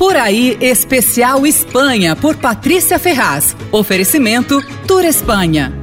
Por aí, especial Espanha, por Patrícia Ferraz. Oferecimento Tour Espanha.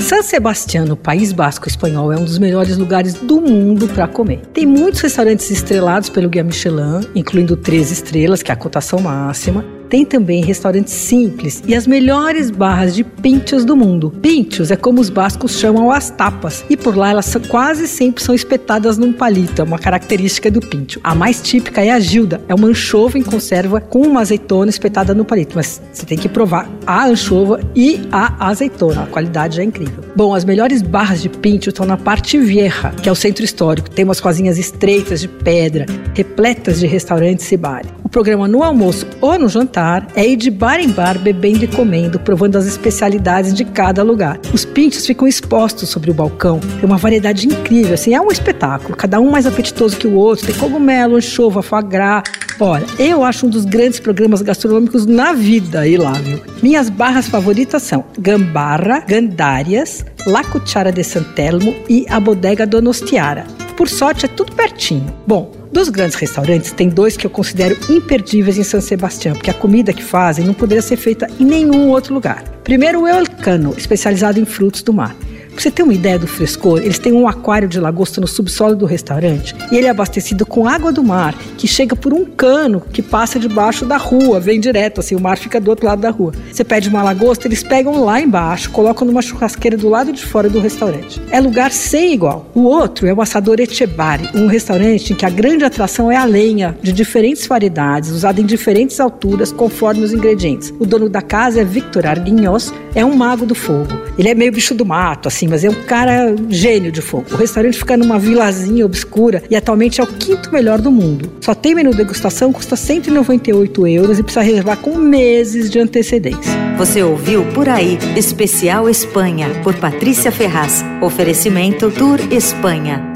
San Sebastián, no País Basco Espanhol, é um dos melhores lugares do mundo para comer. Tem muitos restaurantes estrelados pelo Guia Michelin, incluindo três estrelas, que é a cotação máxima, tem também restaurantes simples e as melhores barras de pinchos do mundo. Pinchos é como os bascos chamam as tapas, e por lá elas quase sempre são espetadas num palito, é uma característica do pincho. A mais típica é a gilda, é uma anchova em conserva com uma azeitona espetada no palito, mas você tem que provar a anchova e a azeitona, a qualidade é incrível. Bom, as melhores barras de pincho estão na parte vieja, que é o centro histórico. Tem umas cozinhas estreitas de pedra, repletas de restaurantes e bares. O programa no almoço ou no jantar é ir de bar em bar bebendo e comendo, provando as especialidades de cada lugar. Os pinchos ficam expostos sobre o balcão, tem uma variedade incrível, assim, é um espetáculo, cada um mais apetitoso que o outro, tem cogumelo, anchova, foie gras. Olha, eu acho um dos grandes programas gastronômicos na vida ir lá, viu? Minhas barras favoritas são Gambarra, Gandárias, La Cuchara de Santelmo e a Bodega Donostiara. Por sorte, é tudo pertinho. Bom, dos grandes restaurantes, tem dois que eu considero imperdíveis em São Sebastião, porque a comida que fazem não poderia ser feita em nenhum outro lugar. Primeiro, o Elcano, especializado em frutos do mar. Pra você ter uma ideia do frescor, eles têm um aquário de lagosta no subsolo do restaurante e ele é abastecido com água do mar, que chega por um cano que passa debaixo da rua, vem direto, assim, o mar fica do outro lado da rua. Você pede uma lagosta, eles pegam lá embaixo, colocam numa churrasqueira do lado de fora do restaurante. É lugar sem igual. O outro é o Assador Echebari, um restaurante em que a grande atração é a lenha, de diferentes variedades, usada em diferentes alturas, conforme os ingredientes. O dono da casa é Victor Arguinhos, é um mago do fogo. Ele é meio bicho do mato, assim, mas é um cara gênio de fogo. O restaurante fica numa vilazinha obscura e atualmente é o quinto melhor do mundo. Só tem menu degustação, custa 198 euros e precisa reservar com meses de antecedência. Você ouviu Por Aí, Especial Espanha, por Patrícia Ferraz. Oferecimento Tour Espanha.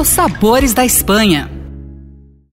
os sabores da Espanha.